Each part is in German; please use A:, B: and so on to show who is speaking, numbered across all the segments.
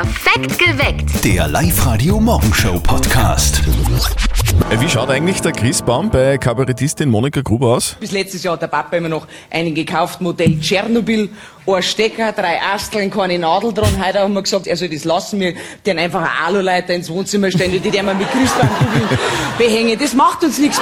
A: Perfekt geweckt.
B: Der Live-Radio-Morgenshow-Podcast.
C: Äh, Wie schaut eigentlich der Christbaum bei Kabarettistin Monika Gruber aus?
D: Bis letztes Jahr hat der Papa immer noch einen gekauft, Modell Tschernobyl, ein Stecker, drei Asteln, keine Nadel dran. Heute haben wir gesagt, er soll das lassen, wir den einfach eine Aluleiter ins Wohnzimmer stellen, die den wir mit Christbaumkugeln behängen. Das macht uns nichts.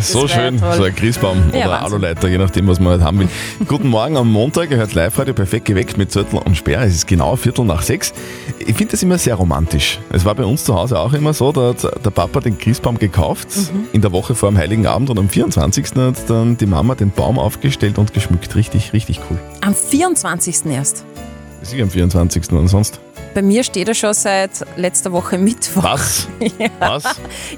C: So schön,
E: toll.
C: so ein Christbaum
E: Ja,
C: oder
E: Wahnsinn.
C: Aluleiter, je nachdem, was man halt haben will. Guten Morgen am Montag, ihr hört Live-Radio perfekt geweckt mit Zettel und Sperr. Es ist genau Viertel nach sechs. Ich finde das immer sehr romantisch. Es war bei uns zu Hause auch immer so, da hat der Papa den Christbaum gekauft,
E: Mhm.
C: in der Woche vor dem Heiligen Abend und am 24. hat dann die Mama den Baum aufgestellt und geschmückt. Richtig, richtig cool.
E: Am 24. erst.
C: Sicher am 24. und sonst.
E: Bei mir steht er schon seit letzter Woche Mittwoch.
C: Was? Was?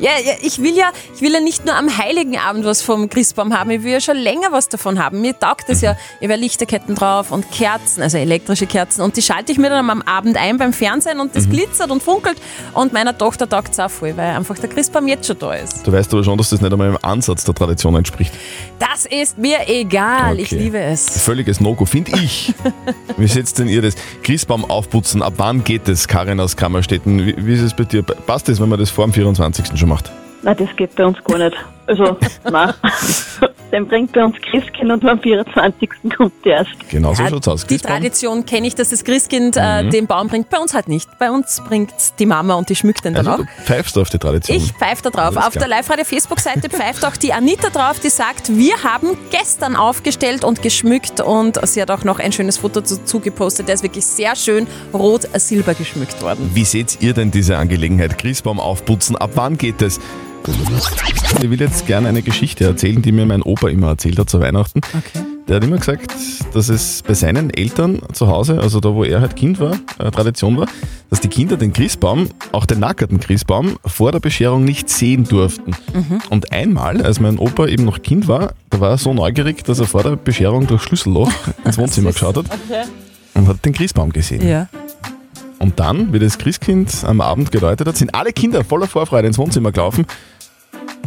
E: Ja, ja, ich will ja, ich will ja nicht nur am Heiligen Abend was vom Christbaum haben, ich will ja schon länger was davon haben. Mir taugt es ja, ich habe Lichterketten drauf und Kerzen, also elektrische Kerzen und die schalte ich mir dann am Abend ein beim Fernsehen und das glitzert und funkelt und meiner Tochter taugt es auch voll, weil einfach der Christbaum jetzt schon da ist.
C: Du weißt aber schon, dass das nicht einmal im Ansatz der Tradition entspricht.
E: Das ist mir egal, ich
C: Okay.
E: liebe es.
C: Völliges No-Go, finde ich. Wie setzt denn ihr das? Christbaum aufputzen, ab wann geht es, Karin aus Kammerstetten? Wie, wie ist es bei dir? Passt es, wenn man das vor dem 24. schon macht?
F: Nein, das geht bei uns gar nicht. Also, nein. Den bringt bei uns Christkind und am 24. kommt der erst.
C: Genau so schaut's aus.
E: Die
C: Christbaum?
E: Tradition kenne ich, dass das Christkind äh, den Baum bringt. Bei uns halt nicht. Bei uns bringt die Mama und die schmückt den dann
C: also,
E: auch.
C: du pfeifst auf die Tradition.
E: Ich pfeife da drauf.
C: Alles
E: Auf
C: klar.
E: der Live-Radio-Facebook-Seite pfeift auch die Anita drauf, die sagt, wir haben gestern aufgestellt und geschmückt und sie hat auch noch ein schönes Foto dazu gepostet. Der ist wirklich sehr schön rot-silber geschmückt worden.
C: Wie seht ihr denn diese Angelegenheit? Christbaum aufputzen, ab wann geht es? Ich will jetzt gerne eine Geschichte erzählen, die mir mein Opa immer erzählt hat zu Weihnachten.
E: Okay.
C: Der hat immer gesagt, dass es bei seinen Eltern zu Hause, also da wo er halt Kind war, äh, Tradition war, dass die Kinder den Christbaum, auch den nackerten Christbaum, vor der Bescherung nicht sehen durften. Und einmal, als mein Opa eben noch Kind war, da war er so neugierig, dass er vor der Bescherung durch Schlüsselloch ins Wohnzimmer geschaut hat und hat den Christbaum gesehen.
E: Ja.
C: Und dann, wie das Christkind am Abend geläutet hat, sind alle Kinder voller Vorfreude ins Wohnzimmer gelaufen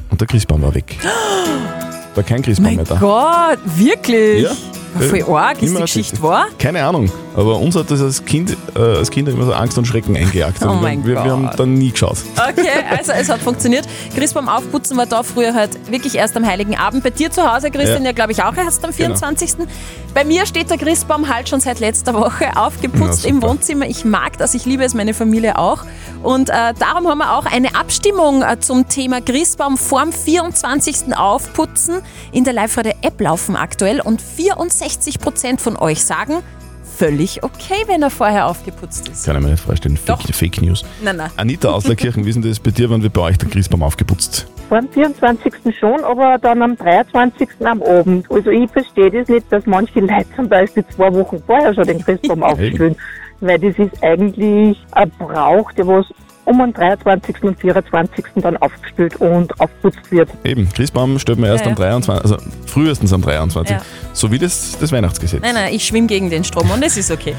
C: und der Christbaum war weg. War kein Christbaum
E: Mein
C: mehr da.
E: Gott, wirklich?
C: Ja.
E: Voll arg, ist die Geschichte wahr?
C: Keine Ahnung, aber uns hat das als Kind, äh, als Kinder immer so Angst und Schrecken eingejagt.
E: Oh
C: Und
E: mein
C: wir, wir haben
E: Gott.
C: dann nie geschaut.
E: Okay, also es hat funktioniert. Christbaum aufputzen war da früher halt wirklich erst am Heiligen Abend. Bei dir zu Hause, Christian, ja,
C: Ja.
E: glaube ich auch erst am 24. Bei mir steht der Christbaum halt schon seit letzter Woche aufgeputzt
C: Na,
E: im. Wohnzimmer. Ich mag das, ich liebe es, meine Familie auch. Und äh, darum haben wir auch eine Abstimmung äh, zum Thema Christbaum vorm 24. Aufputzen in der Live-Radio-App laufen aktuell. Und 64% von euch sagen, völlig okay, wenn er vorher aufgeputzt ist.
C: Kann ich mir nicht vorstellen. Fake,
E: Doch.
C: Fake News.
E: Nein, nein.
C: Anita Auslerkirchen, wie ist denn das bei dir, wann wird bei euch der Christbaum aufgeputzt?
F: Vor dem 24. schon, aber dann am 23. am Abend. Also ich verstehe das nicht, dass manche Leute zum Beispiel zwei Wochen vorher schon den Christbaum aufstellen. Weil das ist eigentlich ein Brauch, der was um den 23. und 24. dann aufgestellt und aufgeputzt wird.
C: Eben, Christbaum stellt man erst
E: Ja,
C: am 23., also frühestens am 23.
E: Ja.
C: So wie das, das Weihnachtsgesetz.
E: Nein, nein, ich schwimme gegen den Strom und es ist okay.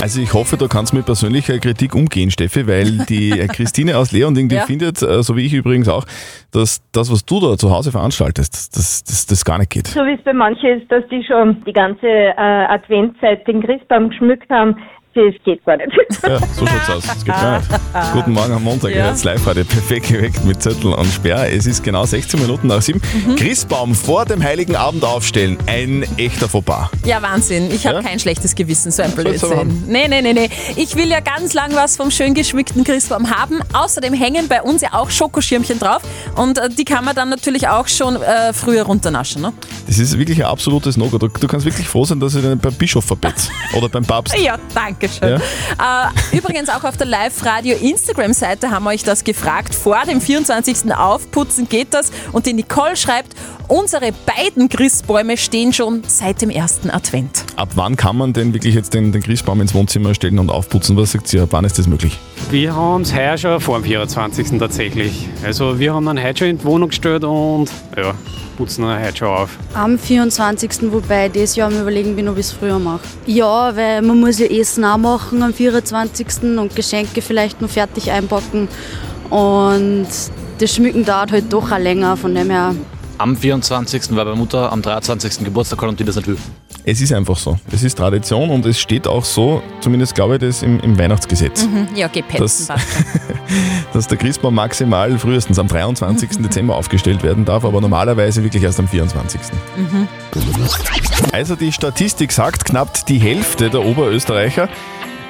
C: Also ich hoffe, du kannst mit persönlicher Kritik umgehen, Steffi, weil die äh, Christine aus Leonding, die
E: Ja.
C: findet, äh, so wie ich übrigens auch, dass das, was du da zu Hause veranstaltest, das, das, das gar nicht geht.
F: So wie es bei manchen ist, dass die schon die ganze äh, Adventszeit den Christbaum geschmückt haben, das geht gar nicht.
C: Ja, so schaut's aus. Das geht gar nicht. Guten Morgen am Montag,
E: Ja.
C: jetzt live heute perfekt geweckt mit Zettel und Sperr. Es ist genau 16 Minuten nach 7.
E: Mhm.
C: Christbaum vor dem Heiligen Abend aufstellen. Ein echter Fauxpas.
E: Ja, Wahnsinn. Ich habe
C: Ja?
E: kein schlechtes Gewissen, so ein Blödsinn. Nee, nee, nee, nee. Ich will ja ganz lang was vom schön geschmückten Christbaum haben. Außerdem hängen bei uns ja auch Schokoschirmchen drauf. Und äh, die kann man dann natürlich auch schon äh, früher runternaschen. Ne?
C: Das ist wirklich ein absolutes No-Go. Du, du kannst wirklich froh sein, dass ich den beim Bischof verbett. Oder beim Papst.
E: Ja, danke schön. Äh, übrigens auch auf der Live-Radio-Instagram-Seite haben wir euch das gefragt. Vor dem 24. Aufputzen geht das. Und die Nicole schreibt, unsere beiden Christbäume stehen schon seit dem ersten Advent.
C: Ab wann kann man denn wirklich jetzt den, den Christbaum ins Wohnzimmer stellen und aufputzen? Was sagt ihr? Ab wann ist das möglich?
G: Wir haben es heuer schon vor dem 24. tatsächlich. Also wir haben dann heute schon in die Wohnung gestellt und ja, putzen dann heute schon auf.
H: Am 24. Wobei ich dieses Jahr am überlegen bin, ob ich es früher mache. Ja, weil man muss ja Essen auch machen am 24. und Geschenke vielleicht noch fertig einpacken. Und das Schmücken dauert halt doch auch länger, von dem her.
I: Am 24., weil meine Mutter am 23. Geburtstag hat und die das nicht will.
C: Es ist einfach so. Es ist Tradition und es steht auch so, zumindest glaube ich das im, im Weihnachtsgesetz,
E: Mhm. Ja, geh petzen,
C: Das-
E: passt.
C: dass der Christbaum maximal frühestens am 23. Dezember aufgestellt werden darf, aber normalerweise wirklich erst am 24. Also die Statistik sagt, knapp die Hälfte der Oberösterreicher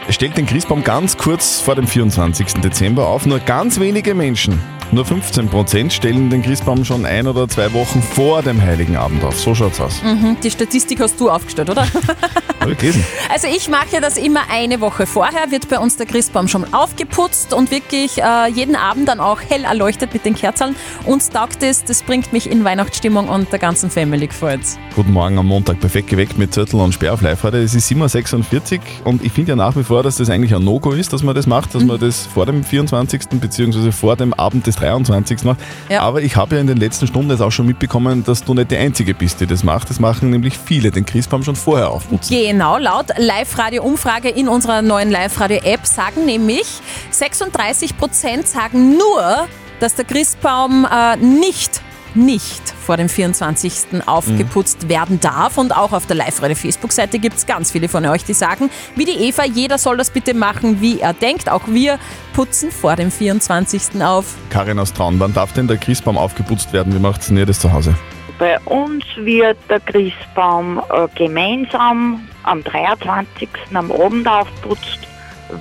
C: stellt den Christbaum ganz kurz vor dem 24. Dezember auf. Nur ganz wenige Menschen, nur 15 Prozent, stellen den Christbaum schon ein oder zwei Wochen vor dem Heiligen Abend auf. So schaut's aus.
E: Mhm, Die Statistik hast du aufgestellt, oder?
C: Hab ich gelesen.
E: Also ich mache ja das immer eine Woche vorher, wird bei uns der Christbaum schon aufgeputzt und wirklich äh, jeden Abend dann auch hell erleuchtet mit den Kerzen. Uns taugt es, das bringt mich in Weihnachtsstimmung und der ganzen Family gefällt's.
C: Guten Morgen am Montag, perfekt geweckt mit Zettel und Sperr auf live heute. Es ist 7.46 Uhr und ich finde ja nach wie vor, dass das eigentlich ein No-Go ist, dass man das macht, dass man das vor dem 24. bzw. vor dem Abend des 23. macht.
E: Ja.
C: Aber ich habe ja in den letzten Stunden jetzt auch schon mitbekommen, dass du nicht die Einzige bist, die das macht. Das machen nämlich viele, den Christbaum schon vorher aufputzen.
E: Genau, laut Live-Radio-Umfrage in unserer neuen Live-Radio-App sagen nämlich 36% sagen nur, dass der Christbaum äh, nicht nicht vor dem 24. aufgeputzt werden darf. Und auch auf der Live-Radio-Facebook-Seite gibt es ganz viele von euch, die sagen, wie die Eva, jeder soll das bitte machen, wie er denkt. Auch wir putzen vor dem 24. auf.
C: Karin aus Traun, wann darf denn der Christbaum aufgeputzt werden? Wie macht denn ihr das zu Hause?
A: Bei uns wird der Christbaum äh, gemeinsam am 23. am Abend aufputzt,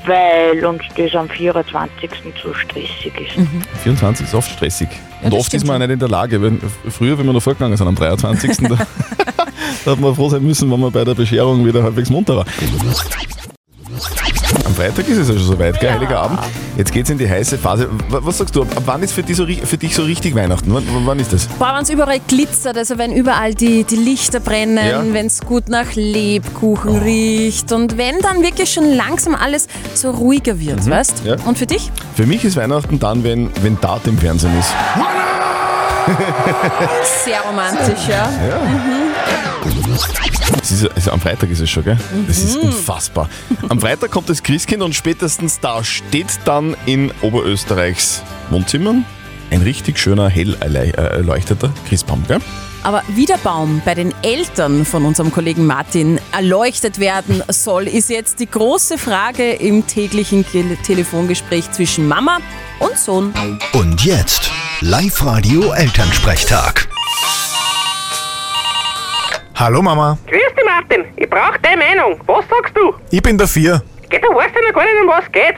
A: weil uns das am 24. zu stressig ist.
C: 24 ist oft stressig.
E: Ja,
C: Und oft ist man auch nicht in der Lage. Wenn, früher, wenn wir noch vorgegangen sind am 23. da, da hat man froh sein müssen, wenn man bei der Bescherung wieder halbwegs munter war. Am Freitag ist es ja schon soweit, gell? Heiliger Abend. Jetzt geht's in die heiße Phase. Was sagst du, ab wann ist für dich so, für dich so richtig Weihnachten? Wann, wann ist das?
E: Boah, wenn es überall glitzert, also wenn überall die, die Lichter brennen,
C: Ja.
E: wenn es gut nach Lebkuchen riecht und wenn dann wirklich schon langsam alles so ruhiger wird, weißt?
C: ja.
E: Und für dich?
C: Für mich ist Weihnachten dann, wenn, wenn Dart im Fernsehen ist.
E: Sehr romantisch, ja.
C: Es ist, also am Freitag ist es schon, gell? Das ist unfassbar. Am Freitag kommt das Christkind und spätestens da steht dann in Oberösterreichs Wohnzimmern ein richtig schöner, hell äh, erleuchteter Christbaum, gell?
E: Aber wie der Baum bei den Eltern von unserem Kollegen Martin erleuchtet werden soll, ist jetzt die große Frage im täglichen Ge- Telefongespräch zwischen Mama und Sohn.
B: Und jetzt Live-Radio Elternsprechtag.
I: Hallo Mama,
J: Grüß dich, Martin. Ich brauch deine Meinung. Was sagst du?
I: ich bin dafür.
J: Geh, du weißt ja noch gar nicht, um was geht.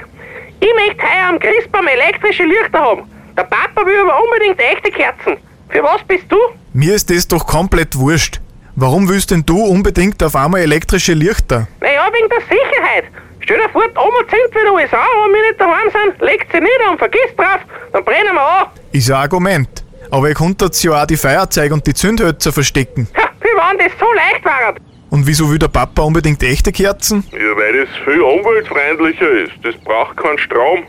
J: Ich möchte heuer am Christbaum elektrische Lichter haben. Der Papa will aber unbedingt echte Kerzen. Für was bist du?
I: Mir ist das doch komplett wurscht. Warum willst denn du unbedingt auf einmal elektrische Lichter?
J: Naja, wegen der Sicherheit. Stell dir vor, die Oma zündet wieder alles an, wenn wir nicht daheim sind, legt sie nieder und vergisst drauf, dann brennen wir an.
I: Ist ein Argument. Aber ihr konntet ja auch die Feuerzeuge und die Zündhölzer verstecken.
J: Ha, wenn das so leicht war.
I: Und wieso will der Papa unbedingt echte Kerzen?
K: Ja, weil das viel umweltfreundlicher ist. Das braucht keinen Strom.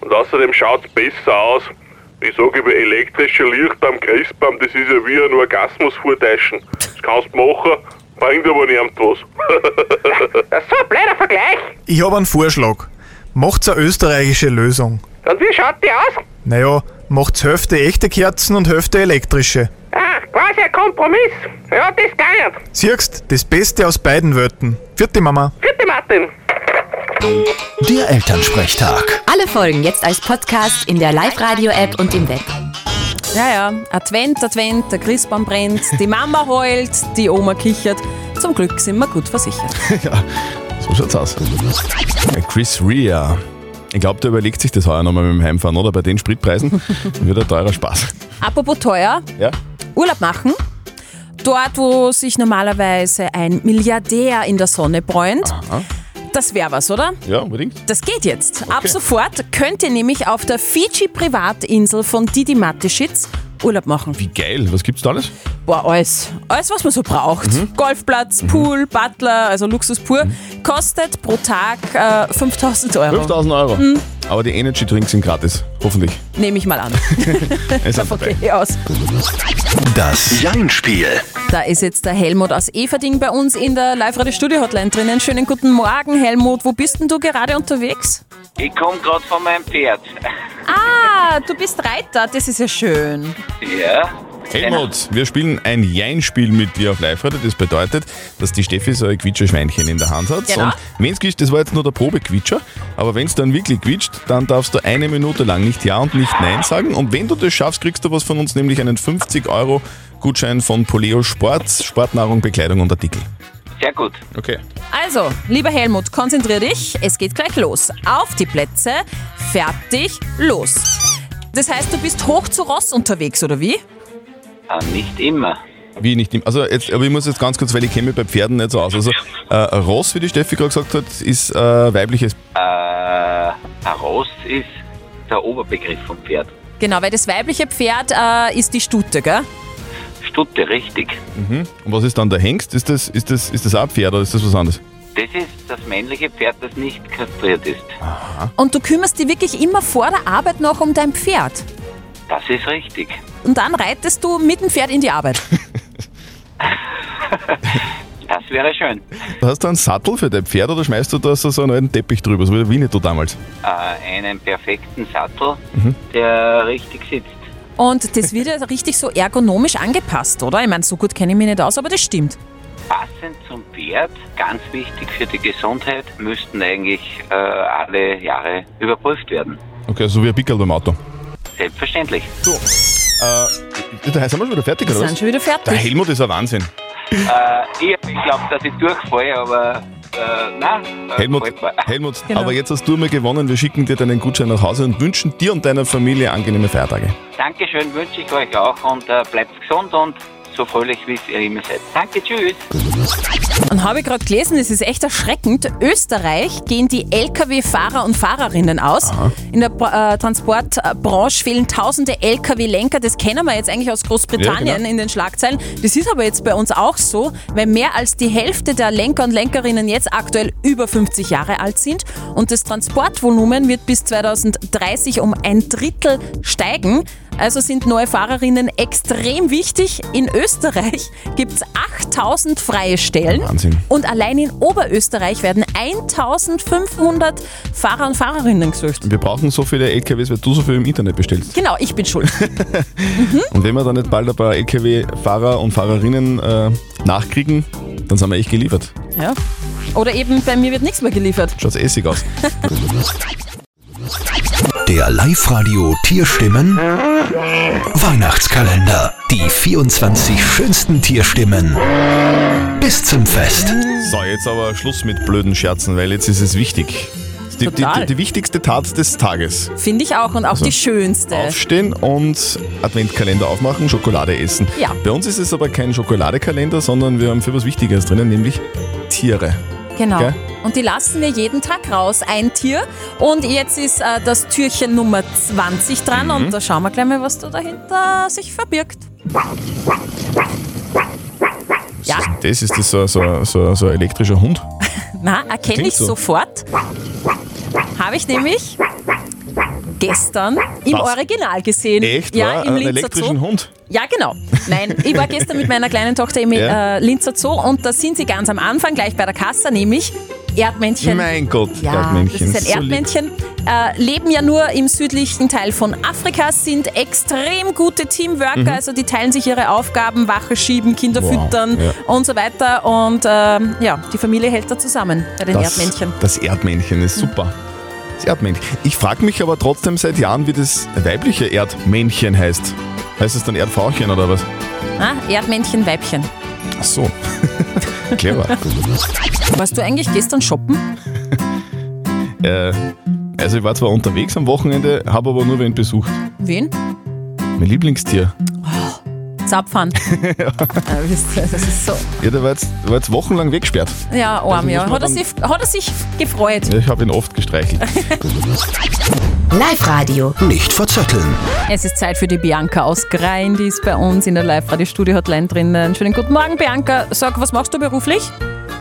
K: Und außerdem schaut es besser aus. Ich sage über elektrische Lichter am Christbaum, das ist ja wie ein Orgasmus vortäuschen. Das kannst du machen, bringt aber niemand was.
J: Das ist so ein blöder Vergleich.
I: Ich habe einen Vorschlag. Macht's eine österreichische Lösung.
J: Und wie schaut die aus?
I: Naja, macht's Hälfte echte Kerzen und Hälfte elektrische.
J: Ah, quasi ein Kompromiss. Ja, das gar nicht.
I: Siehst, das Beste aus beiden Welten. Vierte Mama.
J: Vierte Martin.
B: Der Elternsprechtag.
L: Alle Folgen jetzt als Podcast in der Live-Radio-App und im Web.
E: Ja, ja, Advent, Advent, der Christbaum brennt, die Mama heult, die Oma kichert. Zum Glück sind wir gut versichert.
C: ja, so schaut's aus. Chris Rea. Ich glaube, der überlegt sich das heuer nochmal mit dem Heimfahren, oder? Bei den Spritpreisen wird ein teurer Spaß.
E: Apropos teuer,
C: Ja?
E: Urlaub machen. Dort, wo sich normalerweise ein Milliardär in der Sonne bräunt. Das wäre was, oder?
C: Ja, unbedingt.
E: Das geht jetzt. Ab sofort könnt ihr nämlich auf der Fiji-Privatinsel von Didi Mateschitz Urlaub machen.
C: Wie geil. Was gibt's da alles?
E: Boah, alles. Alles, was man so braucht. Golfplatz, Pool, Butler, also Luxus pur. Kostet pro Tag äh, 5000 Euro.
C: 5000 Euro.
E: Mhm.
C: Aber die Energy Drinks sind gratis. Hoffentlich.
E: Nehme ich mal an.
C: Es
E: gehe ich aus.
B: Das Jein-Spiel.
E: Da ist jetzt der Helmut aus Everding bei uns in der Live-Radio-Studio-Hotline drinnen. Schönen guten Morgen, Helmut. Wo bist denn du gerade unterwegs?
M: Ich komme gerade von meinem Pferd.
E: Ah, du bist Reiter. Das ist ja schön.
M: Ja,
C: Helmut, wir spielen ein Jein-Spiel mit dir auf Live-Radio. Das bedeutet, dass die Steffi so ein Quietscherschweinchen in der Hand hat.
E: Genau.
C: Und wenn es quietscht, das war jetzt nur der Probequitscher, aber wenn es dann wirklich quietscht, dann darfst du eine Minute lang nicht Ja und nicht Nein sagen. Und wenn du das schaffst, kriegst du was von uns, nämlich einen 50 Euro Gutschein von Poleo Sport, Sportnahrung, Bekleidung und Artikel.
M: Sehr gut.
C: Okay.
E: Also, lieber Helmut, konzentrier dich. Es geht gleich los. Auf die Plätze. Fertig. Los. Das heißt, du bist hoch zu Ross unterwegs, oder wie?
M: Äh, nicht immer.
C: Wie nicht im, also jetzt, aber ich muss jetzt ganz kurz, weil ich kenne mich bei Pferden nicht so aus. Also äh, Ross, wie die Steffi gerade gesagt hat, ist äh, weibliches.
M: Äh, ein Ross ist der Oberbegriff vom Pferd.
E: Genau, weil das weibliche Pferd äh, ist die Stute, gell?
M: Stute, richtig.
C: Mhm. Und was ist dann der Hengst? Ist das, ist das, ist das auch ein Pferd oder ist das was anderes?
M: Das ist das männliche Pferd, das nicht kastriert ist.
E: Und du kümmerst dich wirklich immer vor der Arbeit noch um dein Pferd.
M: Das ist richtig.
E: Und dann reitest du mit dem Pferd in die Arbeit.
M: Das wäre schön.
C: Hast du einen Sattel für dein Pferd oder schmeißt du da so, so einen alten Teppich drüber, so wie der Winnetou damals?
M: Äh, einen perfekten Sattel,
C: Mhm.
M: der richtig sitzt.
E: Und das wird ja richtig so ergonomisch angepasst, oder? Ich meine, so gut kenne ich mich nicht aus, aber das stimmt.
M: Passend zum Pferd, ganz wichtig für die Gesundheit, müssten eigentlich äh, alle Jahre überprüft werden.
C: Okay, so wie ein Pickel beim Auto.
M: Selbstverständlich.
C: So, äh, da sind wir schon wieder fertig, oder
E: Wir sind schon wieder fertig.
C: Der Helmut ist ein Wahnsinn.
M: Äh, ich ich glaube, dass ich durchfalle, aber äh, nein. äh,
C: Helmut,
M: mir.
C: Helmut
E: Genau.
C: aber jetzt hast du mal gewonnen. Wir schicken dir deinen Gutschein nach Hause und wünschen dir und deiner Familie angenehme Feiertage.
M: Dankeschön, wünsche ich euch auch und äh, bleibt gesund und so fröhlich, wie es ihr immer seid. Danke, tschüss.
E: Und habe ich gerade gelesen, es ist echt erschreckend. Österreich gehen die Lkw-Fahrer und Fahrerinnen aus. In der äh, Transportbranche fehlen tausende Lkw-Lenker. Das kennen wir jetzt eigentlich aus Großbritannien
N: Ja, genau.
E: in den Schlagzeilen. Das ist aber jetzt bei uns auch so, weil mehr als die Hälfte der Lenker und Lenkerinnen jetzt aktuell über 50 Jahre alt sind. Und das Transportvolumen wird bis 2030 um ein Drittel steigen. Also sind neue Fahrerinnen extrem wichtig. In Österreich gibt es 8000 freie Stellen.
C: Wahnsinn.
E: Und allein in Oberösterreich werden 1500 Fahrer und Fahrerinnen gesucht.
C: Wir brauchen so viele LKWs, weil du so viel im Internet bestellst.
E: Genau, ich bin schuld.
C: Und wenn wir dann nicht bald ein paar LKW-Fahrer und Fahrerinnen äh, nachkriegen, dann sind wir echt geliefert.
E: ja. Oder eben bei mir wird nichts mehr geliefert.
C: Schaut's essig aus.
B: Der Live-Radio Tierstimmen Weihnachtskalender. Die 24 schönsten Tierstimmen bis zum Fest.
C: So, jetzt aber Schluss mit blöden Scherzen, weil jetzt ist es wichtig. Die, die,
E: Total.
C: die, die wichtigste Tat des Tages.
E: Finde ich auch und auch
C: Also,
E: die schönste.
C: Aufstehen und Adventkalender aufmachen, Schokolade essen.
E: Ja.
C: Bei uns ist es aber kein Schokoladekalender, sondern wir haben für was Wichtiges drinnen, nämlich Tiere.
E: Genau.
C: Gell?
E: Und die lassen wir jeden Tag raus, ein Tier. Und jetzt ist äh, das Türchen Nummer 20 dran
C: Mhm.
E: und da schauen wir gleich mal, was da dahinter sich verbirgt. Ja,
C: Das ist das so, so, so, so ein elektrischer Hund.
E: na, erkenne ich
C: so.
E: sofort. Habe ich nämlich gestern im
C: Was?
E: Original gesehen.
C: Echt?
E: Ja, im Linzer
C: elektrischen
E: Zoo.
C: Hund?
E: Ja, genau. Nein, ich war gestern mit meiner kleinen Tochter im
C: Ja.
E: äh, Linzer Zoo und da sind sie ganz am Anfang, gleich bei der Kasse, nämlich Erdmännchen.
C: Mein Gott,
E: Ja,
C: Erdmännchen.
E: das ist ein. Erdmännchen. Äh, leben ja nur im südlichen Teil von Afrika, sind extrem gute Teamworker,
C: Mhm.
E: also die teilen sich ihre Aufgaben, Wache schieben, Kinder
C: Wow,
E: füttern
C: ja.
E: und so weiter. Und ähm, ja, die Familie hält da zusammen bei den
C: Das,
E: Erdmännchen.
C: das Erdmännchen ist super. Das Erdmännchen. Ich frage mich aber trotzdem seit Jahren, wie das weibliche Erdmännchen heißt. Heißt es dann Erdfrauchen oder was?
E: Ah, Erdmännchen, Weibchen.
C: Ach so. Clever.
E: Warst du eigentlich gestern shoppen?
C: äh, also ich war zwar unterwegs am Wochenende, habe aber nur wen besucht.
E: Wen?
C: Mein Lieblingstier.
E: Zapfhahn. ja. wisst ihr, das ist so.
C: Ja, der war jetzt, war jetzt wochenlang weggesperrt.
E: Ja, arm,
C: Also
E: ja. Hat er, sich, hat er sich gefreut.
C: Ich habe ihn oft gestreichelt.
L: Live-Radio.
B: Nicht verzetteln.
E: Es ist Zeit für die Bianca aus Grein, die ist bei uns in der Live-Radio-Studio-Hotline drinnen. Schönen guten Morgen, Bianca. Sag, was machst du beruflich?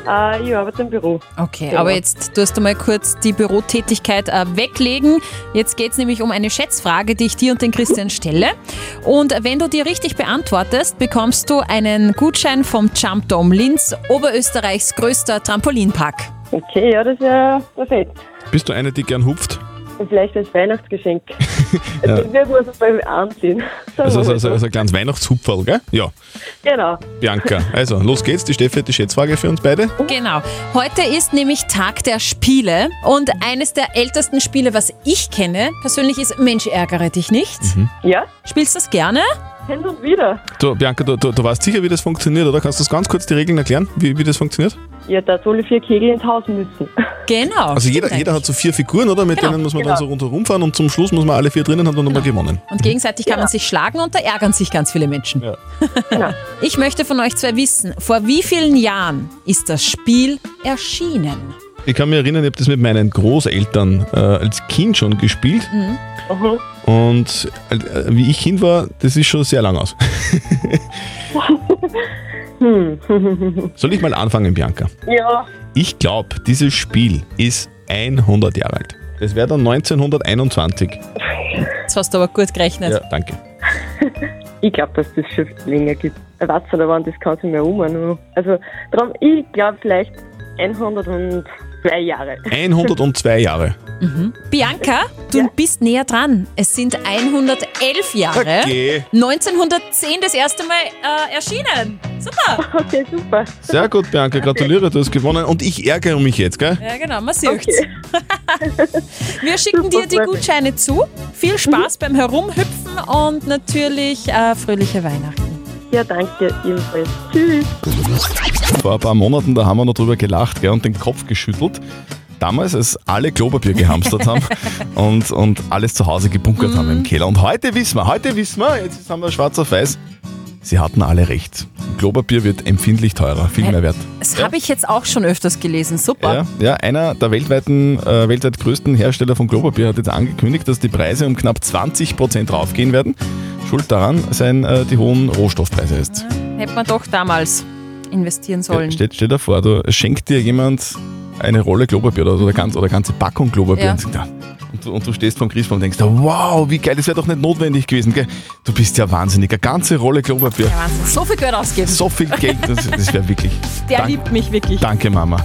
N: Äh, ich arbeite im Büro.
E: Okay,
N: Genau.
E: aber jetzt tust du mal kurz die Bürotätigkeit äh, weglegen. Jetzt geht es nämlich um eine Schätzfrage, die ich dir und den Christian stelle. Und wenn du die richtig beantwortest, bekommst du einen Gutschein vom Jump Dome Linz, Oberösterreichs größter Trampolinpark.
N: Okay, ja, das wäre perfekt.
C: Bist du eine, die gern hupft?
N: Und vielleicht als Weihnachtsgeschenk.
C: Ja.
N: Man so beim. Sagen
C: Also,
N: wir
C: also, also,
N: so.
C: also ein kleines Weihnachtshupferl, gell? Ja,
N: Genau.
C: Bianca. Also, los geht's. Die Steffi hat die Schätzfrage für uns beide.
E: Genau. Heute ist nämlich Tag der Spiele und eines der ältesten Spiele, was ich kenne, persönlich ist Mensch, ärgere dich nicht.
N: Ja?
E: Spielst du das gerne?
N: Hin und wieder.
C: Du, Bianca, du, du, du weißt sicher, wie das funktioniert, oder? Kannst du das ganz kurz die Regeln erklären, wie, wie das funktioniert?
N: Ja, da alle vier Kegel ins Haus müssen.
E: Genau.
C: Also jeder, jeder hat so vier Figuren, oder? Mit
E: Genau,
C: denen muss man
N: genau.
C: dann so rundherum fahren und zum Schluss muss man alle vier drinnen haben, dann nochmal gewonnen.
E: Und gegenseitig kann man sich schlagen und da ärgern sich ganz viele Menschen. Ich möchte von euch zwei wissen, vor wie vielen Jahren ist das Spiel erschienen?
C: Ich kann mich erinnern, ich habe das mit meinen Großeltern äh, als Kind schon gespielt.
E: Mhm.
C: Und äh, wie ich Kind war, das ist schon sehr lang aus. Soll ich mal anfangen, Bianca?
N: ja.
C: Ich glaube, dieses Spiel ist 100 Jahre alt. Das wäre dann 1921.
E: Jetzt hast du aber gut gerechnet.
C: Ja, danke.
N: Ich glaube, dass das schon länger gibt. Weiß nicht, wann das kann sich mehr um. Also, darum, ich glaube vielleicht 102 Jahre.
C: 102 Jahre.
E: Bianca, du bist näher dran. Es sind 111 Jahre.
C: Okay.
E: 1910 das erste Mal äh, erschienen. Super.
N: Okay, super.
C: Sehr gut, Bianca, gratuliere, du hast gewonnen. Und ich ärgere mich jetzt, gell?
E: Ja, genau, man sieht's. Wir schicken dir die Gutscheine zu. Viel Spaß beim Herumhüpfen und natürlich äh, fröhliche Weihnachten.
N: Ja, danke, ebenfalls. Tschüss.
C: Vor ein paar Monaten, da haben wir noch drüber gelacht gell, und den Kopf geschüttelt. Damals, als alle Klopapier gehamstert haben und, und alles zu Hause gebunkert haben im Keller. Und heute wissen wir, heute wissen wir, jetzt haben wir schwarz auf weiß, sie hatten alle recht. Klopapier wird empfindlich teurer, viel mehr wert.
E: Das habe ich jetzt auch schon öfters gelesen. Super.
C: Ja, ja, einer der weltweiten, äh, weltweit größten Hersteller von Klopapier hat jetzt angekündigt, dass die Preise um knapp 20% raufgehen werden. Schuld daran seien äh, die hohen Rohstoffpreise jetzt.
E: Hätte man doch damals investieren sollen.
C: Stell, stell dir vor, du schenkt dir jemand eine Rolle Klopapier oder, oder, ganz, oder eine ganze Packung Klopapier
E: Ja.
C: und, und, du, und du stehst vom Christbaum und denkst, wow, wie geil, das wäre doch nicht notwendig gewesen. Gell? Du bist ja wahnsinnig, eine ganze Rolle Klopapier.
E: Ja, Wahnsinn. So viel Geld ausgeben.
C: So viel Geld, das, das wäre wirklich.
E: Der
C: Dank-
E: liebt mich wirklich.
C: Danke, Mama.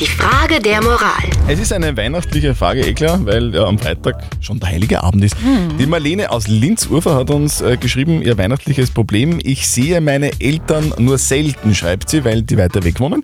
L: Die Frage der Moral.
C: Es ist eine weihnachtliche Frage, eh klar, weil ja, am Freitag schon der heilige Abend ist. Die Marlene aus Linz-Urfer hat uns äh, geschrieben, ihr weihnachtliches Problem, ich sehe meine Eltern nur selten, schreibt sie, weil die weiter weg wohnen.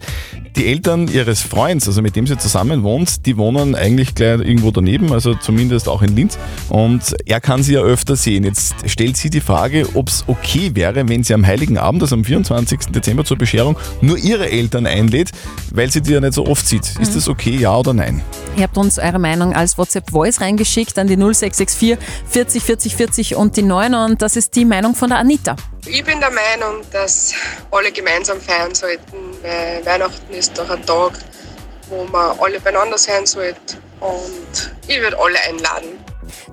C: Die Eltern ihres Freunds, also mit dem sie zusammen wohnt, die wohnen eigentlich gleich irgendwo daneben, also zumindest auch in Linz. Und er kann sie ja öfter sehen. Jetzt stellt sie die Frage, ob es okay wäre, wenn sie am Heiligen Abend, also am 24. Dezember zur Bescherung, nur ihre Eltern einlädt, weil sie die ja nicht so oft sieht. Ist das okay, ja oder nein?
E: Ihr habt uns eure Meinung als WhatsApp-Voice reingeschickt an die 0664 40 40 40 und die 9 und das ist die Meinung von der Anita.
O: Ich bin der Meinung, dass alle gemeinsam feiern sollten, weil Weihnachten ist doch ein Tag, wo man alle beieinander sein sollte. Und ich würde alle einladen.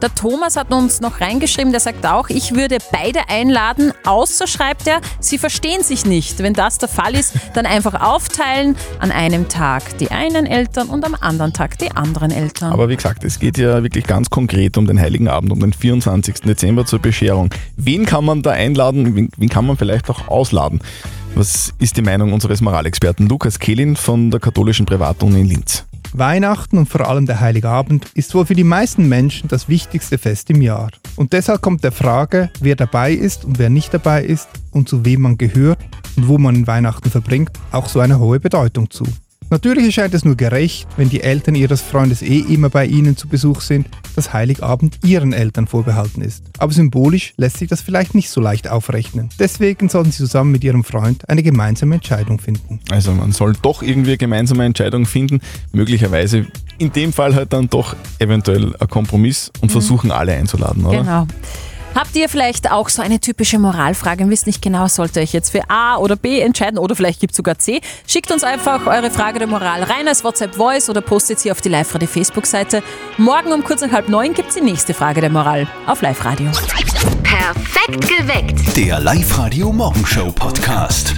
E: Der Thomas hat uns noch reingeschrieben, der sagt auch, ich würde beide einladen, außer schreibt er, sie verstehen sich nicht. Wenn das der Fall ist, dann einfach aufteilen, an einem Tag die einen Eltern und am anderen Tag die anderen Eltern.
C: Aber wie gesagt, es geht ja wirklich ganz konkret um den Heiligen Abend, um den 24. Dezember zur Bescherung. Wen kann man da einladen? Wen, wen kann man vielleicht auch ausladen? Was ist die Meinung unseres Moralexperten Lukas Kehlin von der katholischen Privatuni in Linz?
P: Weihnachten und vor allem der Heilige Abend ist wohl für die meisten Menschen das wichtigste Fest im Jahr. Und deshalb kommt der Frage, wer dabei ist und wer nicht dabei ist und zu wem man gehört und wo man Weihnachten verbringt, auch so eine hohe Bedeutung zu. Natürlich erscheint es nur gerecht, wenn die Eltern ihres Freundes eh immer bei ihnen zu Besuch sind, dass Heiligabend ihren Eltern vorbehalten ist. Aber symbolisch lässt sich das vielleicht nicht so leicht aufrechnen. Deswegen sollten sie zusammen mit ihrem Freund eine gemeinsame Entscheidung finden.
C: Also man soll doch irgendwie eine gemeinsame Entscheidung finden, möglicherweise in dem Fall halt dann doch eventuell ein Kompromiss und versuchen alle einzuladen, oder?
E: Genau. Habt ihr vielleicht auch so eine typische Moralfrage und wisst nicht genau, sollt ihr euch jetzt für A oder B entscheiden oder vielleicht gibt es sogar C? Schickt uns einfach eure Frage der Moral rein als WhatsApp-Voice oder postet sie auf die Live-Radio Facebook-Seite. Morgen um kurz nach halb neun gibt es die nächste Frage der Moral auf Live-Radio.
L: Perfekt geweckt.
B: Der Live-Radio Morgenshow Podcast.